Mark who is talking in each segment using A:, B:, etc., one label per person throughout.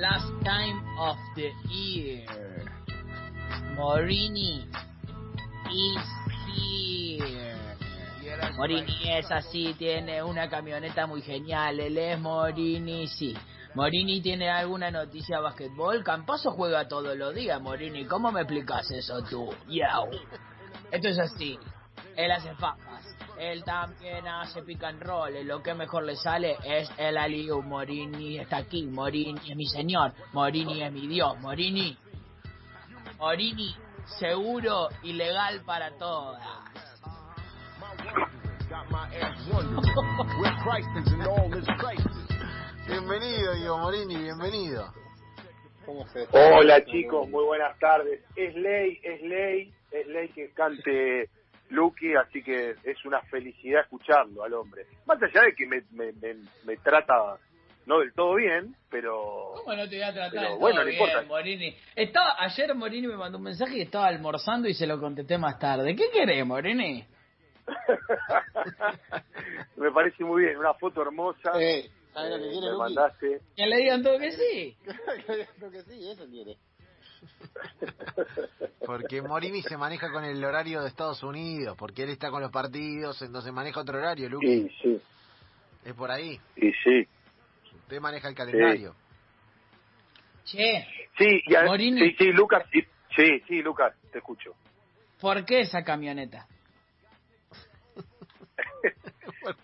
A: last time of the year. Morini is here. Morini es así, tiene una camioneta muy genial. Él es Morini, sí. Morini tiene alguna noticia de basquetbol. Campaso juega todos los días, Morini. ¿Cómo me explicas eso tú? Yao. Esto es así. Él hace fajas. Él también hace pick and roll. Lo que mejor le sale es el aliu. Morini está aquí. Morini es mi señor. Morini es mi dios. Morini. Morini, seguro y legal para todas.
B: bienvenido, Diego Morini, bienvenido.
C: Hola chicos, muy buenas tardes. Es ley, es ley, es ley que cante Lucky, así que es una felicidad escucharlo al hombre. Más allá de que me, me, me, trata no del todo bien, pero...
A: ¿Cómo no te voy a tratar
C: pero,
A: del
C: bueno,
A: todo
C: no
A: bien,
C: importa.
A: Morini? Estaba, ayer Morini me mandó un mensaje y estaba almorzando y se lo contesté más tarde. ¿Qué querés, Morini?
C: me parece muy bien, una foto hermosa.
B: Eh, ¿Sabes lo que
C: eh,
B: quiere,
C: me
B: Luqui?
C: mandaste.
A: Que le digan todo que sí.
B: Creo que sí, eso quiere.
D: Porque Morini se maneja con el horario de Estados Unidos, porque él está con los partidos, entonces maneja otro horario, Luqui.
C: Y sí,
D: Es por ahí.
C: y sí.
D: Usted maneja el calendario.
A: Che,
C: Sí, y a-
A: Morini.
C: sí, sí, Lucas, sí, sí, sí, Lucas, te escucho.
A: ¿por qué esa camioneta?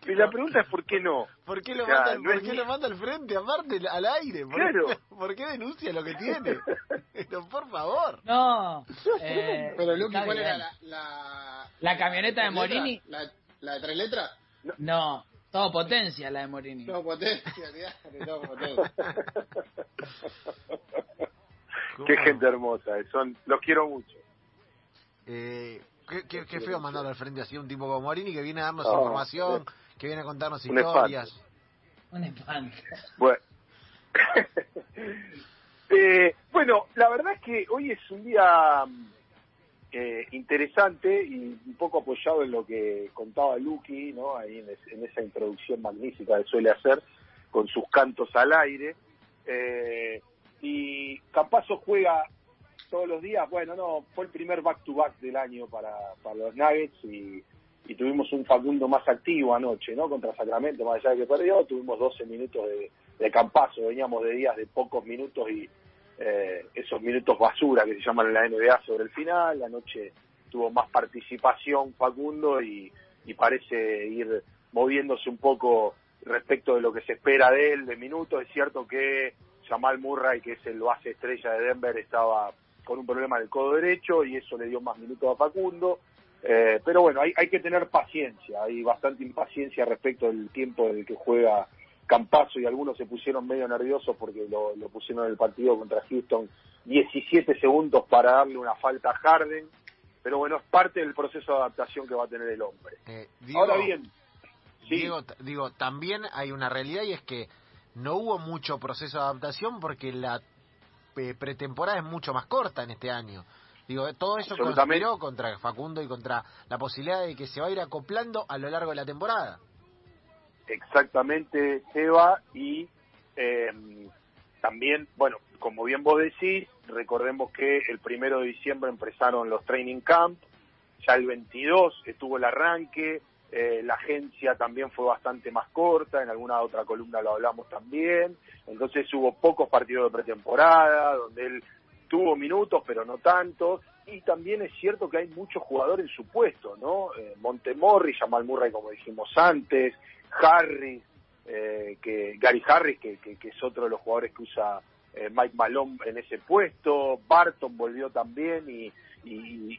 C: Y la pregunta es ¿por qué no?
D: ¿Por qué lo,
C: O sea,
D: manda,
C: no
D: ¿por qué
C: ni-
D: lo manda al frente, aparte, al aire? ¿Por,
C: Claro.
D: ¿Por qué denuncia lo que tiene? Pero, por favor.
A: No. Eh,
B: Pero, Luqui, ¿cuál
A: bien.
B: era la, la...
A: ¿La camioneta de? Morini?
B: ¿La, ¿La de tres letras?
A: No, todo potencia la de Morini.
B: No, potencia, no, potencia.
C: Qué gente hermosa, eh, son, los quiero mucho.
D: Eh, qué, qué, qué feo mandarlo al frente así un tipo como Morini que viene a darnos información, que viene a contarnos
C: Un
D: historias.
A: Un espanto.
C: Bueno. Eh, bueno, la verdad es que hoy es un día eh, interesante y un poco apoyado en lo que contaba Lucky, ¿no? Ahí en, es- en esa introducción magnífica que suele hacer con sus cantos al aire. Eh, y Campazo juega todos los días. Bueno, no, fue el primer back-to-back del año para, para los Nuggets y, tuvimos un Facundo más activo anoche, ¿no? Contra Sacramento, más allá de que perdió, tuvimos 12 minutos de, de campazo, veníamos de días de pocos minutos y eh, esos minutos basura que se llaman en la NBA sobre el final, anoche tuvo más participación Facundo y, y parece ir moviéndose un poco respecto de lo que se espera de él de minutos, es cierto que Jamal Murray, que es el base estrella de Denver, estaba con un problema en el codo derecho y eso le dio más minutos a Facundo. Eh, pero bueno, hay, hay que tener paciencia, hay bastante impaciencia respecto del tiempo en el que juega Campazo y algunos se pusieron medio nerviosos porque lo, lo pusieron en el partido contra Houston 17 segundos para darle una falta a Harden, pero bueno, es parte del proceso de adaptación que va a tener el hombre.
D: Eh, Diego,
C: Ahora bien, sí,
D: t- digo, también hay una realidad y es que no hubo mucho proceso de adaptación porque la pretemporada es mucho más corta en este año. Digo, todo eso conspiró contra Facundo y contra la posibilidad de que se va a ir acoplando a lo largo de la temporada.
C: exactamente Seba y eh, también, bueno, como bien vos decís, recordemos que el primero de diciembre empezaron los training camp, ya el 22 estuvo el arranque, eh, la agencia también fue bastante más corta, en alguna otra columna lo hablamos también, entonces hubo pocos partidos de pretemporada, donde él tuvo minutos, pero no tantos, y también es cierto que hay muchos jugadores en su puesto, ¿no? Eh, Montemorri, Jamal Murray, como dijimos antes, Harris, eh, que Gary Harris, que, que- es otro de los jugadores que usa eh, Mike Malone en ese puesto, Barton volvió también y- y-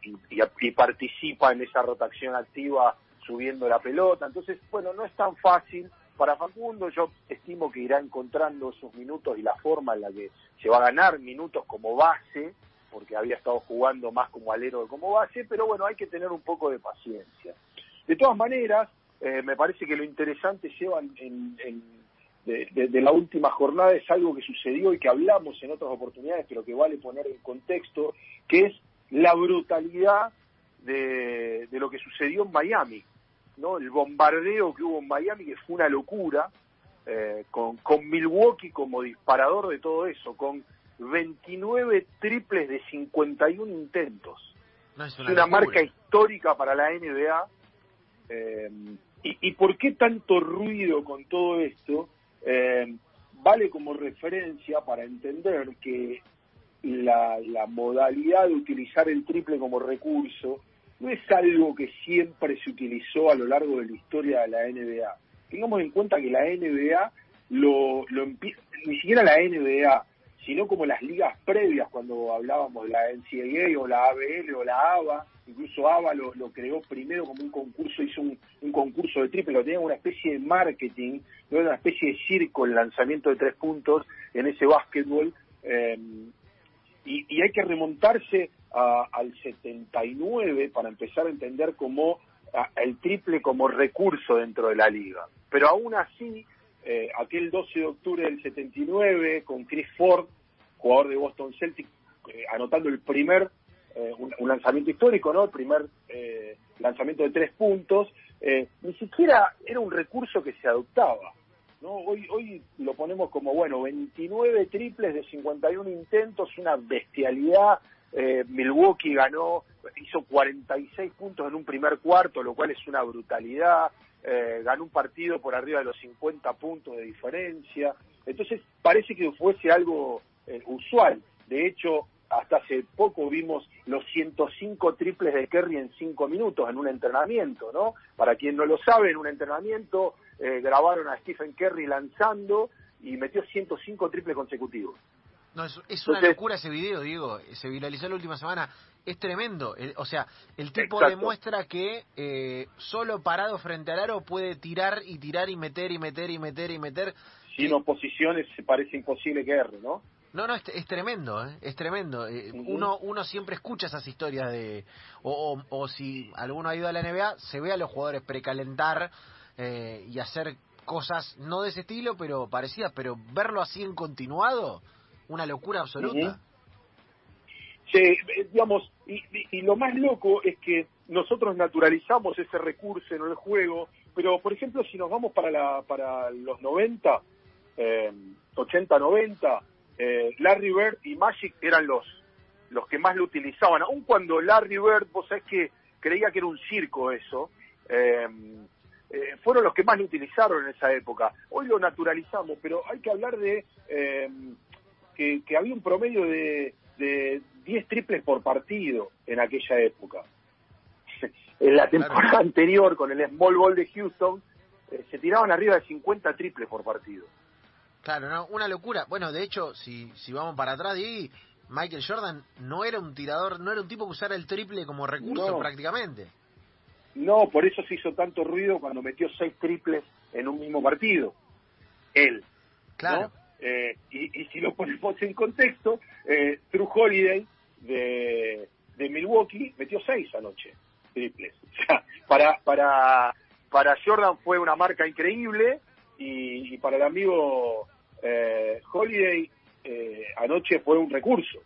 C: y participa en esa rotación activa subiendo la pelota, entonces, bueno, no es tan fácil para Facundo, yo estimo que irá encontrando esos minutos y la forma en la que se va a ganar minutos como base, porque había estado jugando más como alero que como base, pero bueno, hay que tener un poco de paciencia. De todas maneras, eh, me parece que lo interesante lleva en, en- en- de, de- de la última jornada es algo que sucedió y que hablamos en otras oportunidades, pero que vale poner en contexto, que es la brutalidad de, de lo que sucedió en Miami, ¿no? El bombardeo que hubo en Miami, que fue una locura, eh, con, con Milwaukee como disparador de todo eso, con 29 triples de 51 intentos.
D: No, es una,
C: marca histórica para la NBA. Eh, y, ¿Y por qué tanto ruido con todo esto? Eh, vale como referencia para entender que la, la modalidad de utilizar el triple como recurso no es algo que siempre se utilizó a lo largo de la historia de la NBA. Tengamos en cuenta que la NBA lo, lo ni siquiera la NBA, sino como las ligas previas, cuando hablábamos de la NCAA o la ABL o la ABA, incluso ABA lo, creó primero como un concurso, hizo un, concurso de triple, lo tenía una especie de marketing, era una especie de circo el lanzamiento de tres puntos en ese básquetbol. eh, y hay que remontarse a- al 79 para empezar a entender cómo a- el triple como recurso dentro de la liga. Pero aún así, eh, aquel 12 de octubre del 79, con Chris Ford, jugador de Boston Celtics, eh, anotando el primer, eh, un, lanzamiento histórico, ¿no? El primer lanzamiento de tres puntos, ni siquiera era un recurso que se adoptaba. ¿no? Hoy, hoy lo ponemos como, bueno, 29 triples de 51 intentos, una bestialidad. Eh, Milwaukee ganó, hizo 46 puntos en un primer cuarto, lo cual es una brutalidad. Eh, ganó un partido por arriba de los 50 puntos de diferencia. Entonces, parece que fuese algo eh, usual. De hecho, hasta hace poco vimos los 105 triples de Kerry en 5 minutos en un entrenamiento, ¿no? Para quien no lo sabe, en un entrenamiento eh, grabaron a Stephen Curry lanzando y metió 105 triples consecutivos.
D: No, es, es una
C: Entonces-
D: locura ese video, Diego. Se viralizó la última semana. Es tremendo. El- o sea, el tipo
C: Exacto.
D: demuestra que eh, solo parado frente al aro puede tirar y tirar y meter y meter y meter y meter.
C: Sin oposiciones se parece imposible que erre, ¿no?
D: No, no, es, es tremendo, ¿eh? es tremendo. Eh, uno, uno siempre escucha esas historias de... O, o, o si alguno ha ido a la NBA, se ve a los jugadores precalentar eh, y hacer cosas no de ese estilo, pero parecidas, pero verlo así en continuado, una locura absoluta.
C: Sí, eh, digamos, y, y- lo más loco es que nosotros naturalizamos ese recurso en el juego, pero por ejemplo, si nos vamos para, la, para los 90, eh, 80-90, eh, Larry Bird y Magic eran los, los que más lo utilizaban, aun cuando Larry Bird, vos sabés que creía que era un circo eso, eh, eh, fueron los que más lo utilizaron en esa época. Hoy lo naturalizamos, pero hay que hablar de que, que había un promedio de, de 10 triples por partido en aquella época. En la temporada
D: Claro.
C: anterior, con el Small Ball de Houston, eh, se tiraban arriba de 50 triples por partido.
D: Claro, no, una locura. Bueno, de hecho, si, si vamos para atrás, y Michael Jordan no era un tirador, no era un tipo que usara el triple como recurso
C: No.
D: prácticamente.
C: No, por eso se hizo tanto ruido cuando metió seis triples en un mismo partido. Él.
D: Claro.
C: ¿no? Eh, y, y si lo ponemos en contexto, eh, True Holiday de, de Milwaukee metió seis anoche, triples. O sea, para, para, para Jordan fue una marca increíble y, y para el amigo eh, Holiday eh, anoche fue un recurso.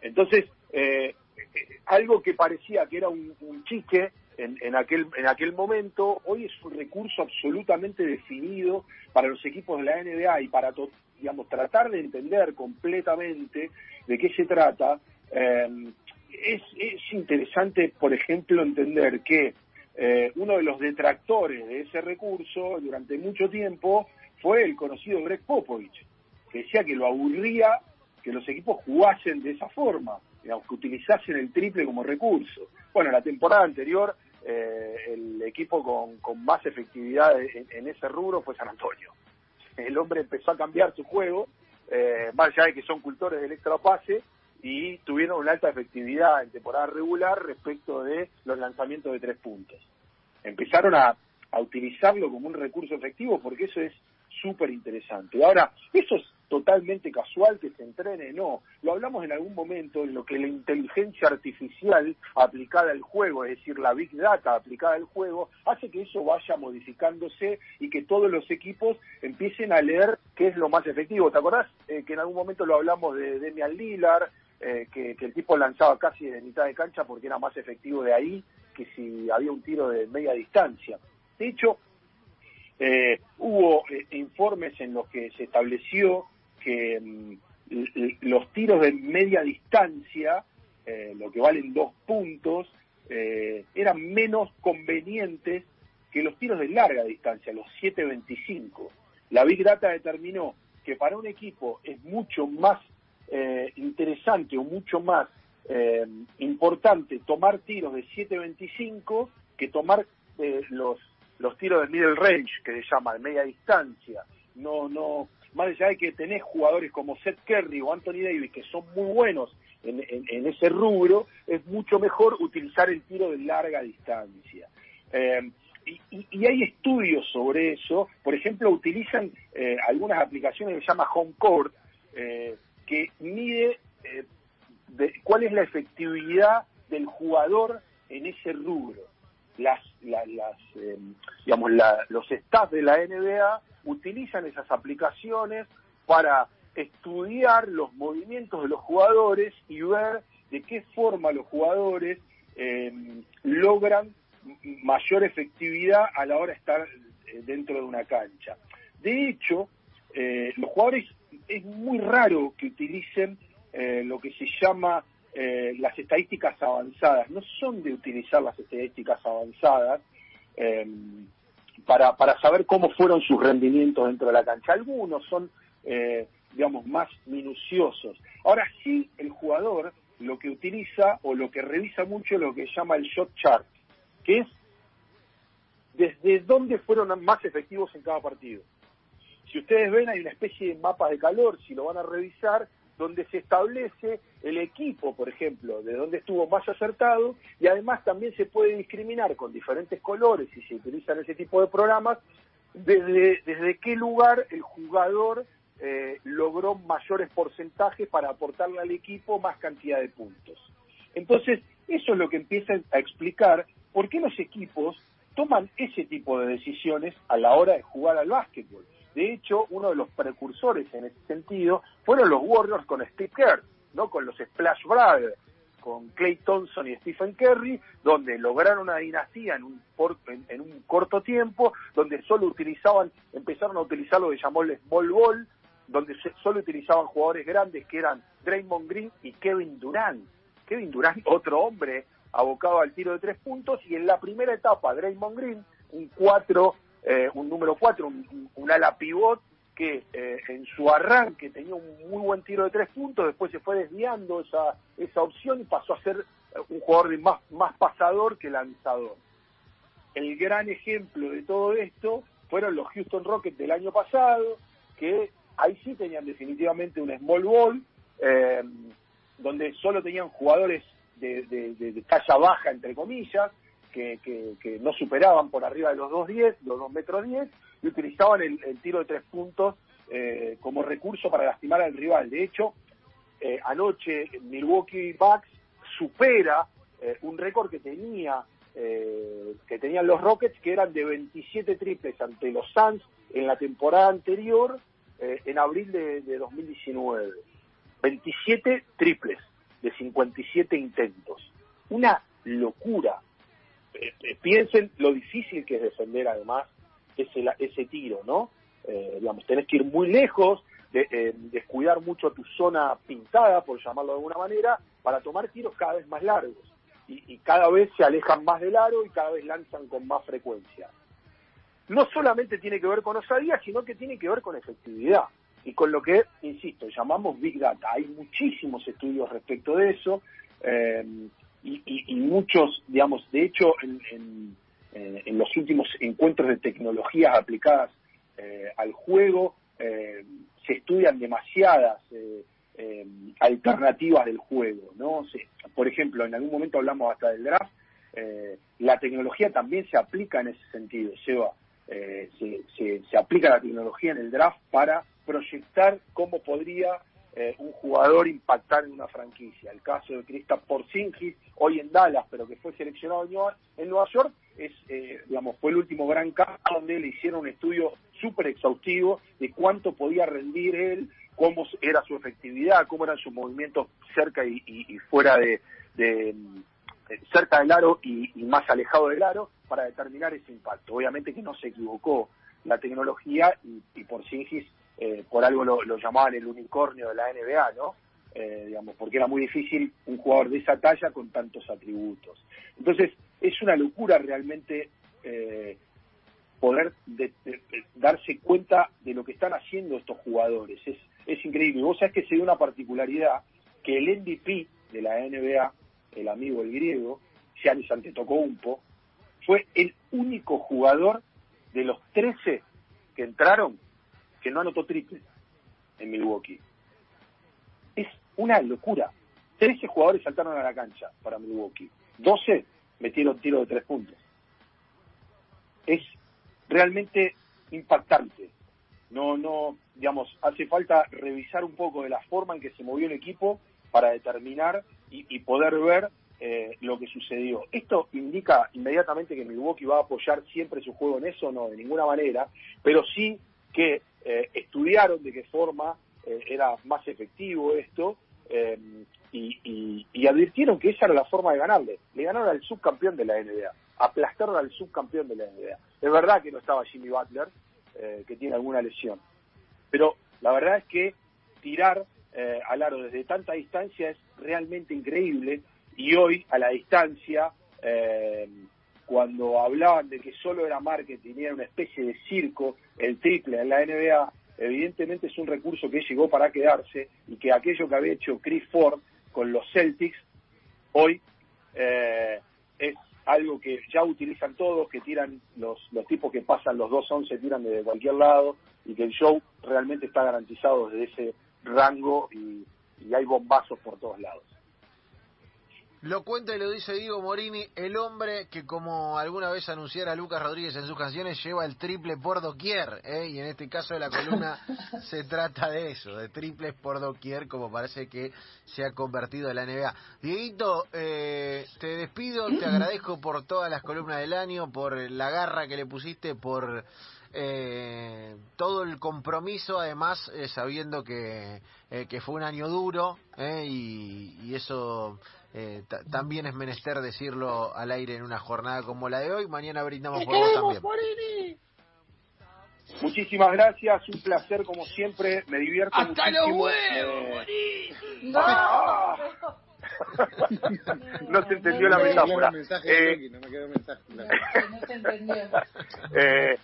C: Entonces, eh, eh, algo que parecía que era un, un chiste en, en, aquel, en aquel momento, hoy es un recurso absolutamente definido para los equipos de la NBA y para to- digamos tratar de entender completamente de qué se trata. eh, es, es interesante, por ejemplo, entender que eh, uno de los detractores de ese recurso durante mucho tiempo fue el conocido Greg Popovich, que decía que lo aburría que los equipos jugasen de esa forma, digamos, que utilizasen el triple como recurso. Bueno, la temporada anterior eh, el equipo con, con más efectividad en ese rubro fue San Antonio. El hombre empezó a cambiar su juego, eh, más allá de que son cultores del extra pase, y tuvieron una alta efectividad en temporada regular respecto de los lanzamientos de tres puntos. Empezaron a, utilizarlo como un recurso efectivo porque eso es súper interesante. Ahora, eso es totalmente casual que se entrene, no. Lo hablamos en algún momento en lo que la inteligencia artificial aplicada al juego, es decir, la big data aplicada al juego, hace que eso vaya modificándose y que todos los equipos empiecen a leer qué es lo más efectivo. ¿Te acordás eh, que en algún momento lo hablamos de Demian Lillard, eh, que, que el tipo lanzaba casi de mitad de cancha porque era más efectivo de ahí que si había un tiro de media distancia? De hecho, Eh, hubo eh, informes en los que se estableció que mm, los tiros de media distancia, eh, lo que valen dos puntos, eh, eran menos convenientes que los tiros de larga distancia, los 7.25. La Big Data determinó que para un equipo es mucho más eh, interesante o mucho más eh, importante tomar tiros de 7.25 que tomar los los tiros de middle range que se llama de media distancia no no más allá de que tenés jugadores como Seth Curry o Anthony Davis que son muy buenos en, en- ese rubro es mucho mejor utilizar el tiro de larga distancia Eh, y, y- y hay estudios sobre eso por ejemplo utilizan eh, algunas aplicaciones que se llama Home Court eh, que mide eh, de cuál es la efectividad del jugador en ese rubro. Las, la- las, eh, digamos, la- los staff de la NBA utilizan esas aplicaciones para estudiar los movimientos de los jugadores y ver de qué forma los jugadores eh, logran mayor efectividad a la hora de estar eh, dentro de una cancha. De hecho, eh, los jugadores es muy raro que utilicen eh, lo que se llama las estadísticas avanzadas. No son de utilizar las estadísticas avanzadas para, para saber cómo fueron sus rendimientos dentro de la cancha. Algunos son, eh, digamos, más minuciosos. Ahora sí, el jugador lo que utiliza o lo que revisa mucho es lo que llama el shot chart, que es desde dónde fueron más efectivos en cada partido. Si ustedes ven, hay una especie de mapa de calor, si lo van a revisar, donde se establece el equipo, por ejemplo, de dónde estuvo más acertado, y además también se puede discriminar con diferentes colores, si se utilizan ese tipo de programas, desde, desde qué lugar el jugador eh, logró mayores porcentajes para aportarle al equipo más cantidad de puntos. Entonces, eso es lo que empieza a explicar por qué los equipos toman ese tipo de decisiones a la hora de jugar al básquetbol. De hecho, uno de los precursores en ese sentido fueron los Warriors con Steve Kerr, ¿no? con los Splash Brothers, con Clay Thompson y Stephen Curry, donde lograron una dinastía en un, por- en, en un corto tiempo, donde solo utilizaban, empezaron a utilizar lo que llamó el small ball, donde se- solo utilizaban jugadores grandes que eran Draymond Green y Kevin Durant. Kevin Durant, otro hombre abocado al tiro de tres puntos, y en la primera etapa Draymond Green, un cuatro, eh, un número cuatro, un, un- un ala pivot que eh, en su arranque tenía un muy buen tiro de tres puntos, después se fue desviando esa, esa opción y pasó a ser eh, un jugador de más, más pasador que lanzador. El gran ejemplo de todo esto fueron los Houston Rockets del año pasado, que ahí sí tenían definitivamente un small ball, eh, donde solo tenían jugadores de, de- de- de talla baja, entre comillas, que, que- que no superaban por arriba de los 2.10, los 2 metros 10, y utilizaban el, el tiro de tres puntos eh, como recurso para lastimar al rival. De hecho, eh, anoche Milwaukee Bucks supera eh, un récord que tenía eh, que tenían los Rockets que eran de 27 triples ante los Suns en la temporada anterior en abril de, de 2019 27 triples de 57 intentos. Una locura piensen lo difícil que es defender además ese, ese tiro, ¿no? Eh, digamos, tenés que ir muy lejos, de, eh, descuidar mucho tu zona pintada, por llamarlo de alguna manera, para tomar tiros cada vez más largos. Y, y cada vez se alejan más del aro y cada vez lanzan con más frecuencia. No solamente tiene que ver con osadía, sino que tiene que ver con efectividad. Y con lo que, insisto, llamamos Big Data. Hay muchísimos estudios respecto de eso. eh, y, y- y muchos, digamos, de hecho, en, en- eh, en los últimos encuentros de tecnologías aplicadas eh, al juego, eh, se estudian demasiadas eh, alternativas del juego, ¿no? Se- por ejemplo, en algún momento hablamos hasta del draft, la tecnología también se aplica en ese sentido, Seba. Se, se- se aplica la tecnología en el draft para proyectar cómo podría eh, un jugador impactar en una franquicia. El caso de Kristaps Porzingis, hoy en Dallas, pero que fue seleccionado en Nueva, York, es, eh, digamos, fue el último gran caso donde le hicieron un estudio súper exhaustivo de cuánto podía rendir él, cómo era su efectividad, cómo eran sus movimientos cerca y, y- fuera de, de, eh, cerca del aro y, y más alejado del aro para determinar ese impacto. Obviamente que no se equivocó la tecnología y, y por Singis, eh, por algo lo, llamaban el unicornio de la NBA, ¿no? Eh, digamos, porque era muy difícil un jugador de esa talla con tantos atributos. Entonces, es una locura realmente eh, poder de- de- de darse cuenta de lo que están haciendo estos jugadores. Es, es increíble. Y vos sabés que se dio una particularidad que el MVP de la NBA, el amigo el griego, Giannis Antetokounmpo, fue el único jugador de los 13 que entraron no anotó triple en Milwaukee. Es una locura. 13 jugadores saltaron a la cancha para Milwaukee. 12 metieron tiro de tres puntos. Es realmente impactante. No, no, digamos, hace falta revisar un poco de la forma en que se movió el equipo para determinar y, y poder ver eh, lo que sucedió. ¿Esto indica inmediatamente que Milwaukee va a apoyar siempre su juego en eso? No, de ninguna manera, pero sí que eh, estudiaron de qué forma eh, era más efectivo esto eh, y, y- y advirtieron que esa era la forma de ganarle. Le ganaron al subcampeón de la NBA, aplastaron al subcampeón de la NBA. Es verdad que no estaba Jimmy Butler, eh, que tiene alguna lesión, pero la verdad es que tirar eh, al aro desde tanta distancia es realmente increíble y hoy a la distancia, eh, cuando hablaban de que solo era marketing y era una especie de circo, el triple en la NBA, evidentemente es un recurso que llegó para quedarse y que aquello que había hecho Chris Ford con los Celtics, hoy eh, es algo que ya utilizan todos, que tiran los, los tipos que pasan los 2-11, tiran de cualquier lado y que el show realmente está garantizado desde ese rango y, y hay bombazos por todos lados.
D: Lo cuenta y lo dice Diego Morini, el hombre que como alguna vez anunciara Lucas Rodríguez en sus canciones lleva el triple por doquier, ¿eh? y en este caso de la columna se trata de eso, de triples por doquier, como parece que se ha convertido en la NBA. Dieguito, eh, te despido, te agradezco por todas las columnas del año, por la garra que le pusiste, por eh, todo el compromiso, además eh, sabiendo que, eh, que fue un año duro eh, y, y eso eh, ta- también es menester decirlo al aire en una jornada como la de hoy. Mañana brindamos por vos también.
C: Muchísimas gracias, un placer como siempre, me divierto
A: ¡Hasta los
C: muchísimo.
A: huevos,
C: eh,
A: Morini!
C: ah. no se entendió la
B: No me quedó
C: metáfora. Eh,
B: no me quedó un mensaje.
E: No se entendió.
C: Eh,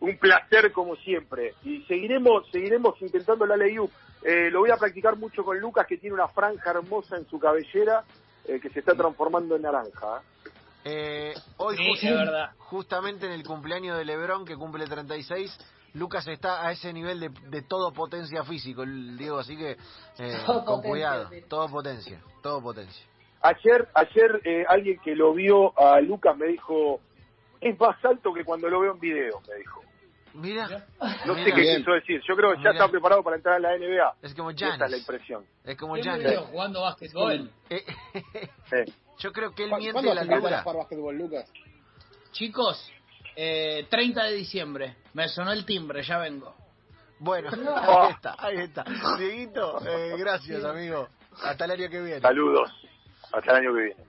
C: un placer como siempre. Y seguiremos, seguiremos intentando la ley Eh, lo voy a practicar mucho con Lucas, que tiene una franja hermosa en su cabellera, eh, que se está transformando en naranja. ¿eh?
D: Eh, hoy
A: Sí,
D: just-
A: es verdad.
D: justamente en el cumpleaños de Lebrón, que cumple 36, Lucas está a ese nivel de, de todo potencia físico, Diego, así que eh, con
E: potencia,
D: cuidado,
E: sí.
D: todo potencia, todo potencia.
C: Ayer, ayer eh, alguien que lo vio a Lucas me dijo, es más alto que cuando lo veo en video, me dijo.
D: Mira,
C: No sé
D: Mira.
C: qué quiso decir. Yo creo que ya
D: Mira.
C: está preparado para entrar a la NBA.
D: es como
C: Esa es la
D: Giannis,
C: impresión.
D: es como Giannis.
A: veo jugando básquetbol.
D: Eh,
C: Sí.
D: yo creo que él
B: ¿Cu-
D: miente
B: ¿Cuándo
D: la
B: vas a empezar a
D: altura.
B: jugar básquetbol, Lucas?
A: Chicos, eh, 30 de diciembre. Me sonó el timbre, ya vengo.
D: Bueno, ahí está, ahí está. Dieguito, eh, gracias amigo. Hasta el año que viene.
C: Saludos. Hasta el año que viene.